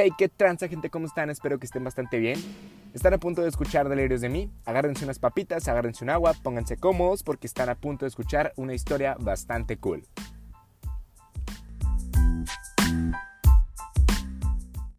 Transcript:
Hey, qué tranza gente, ¿cómo están? Espero que estén bastante bien. Están a punto de escuchar delirios de mí. Agárrense unas papitas, agárrense un agua, pónganse cómodos porque están a punto de escuchar una historia bastante cool.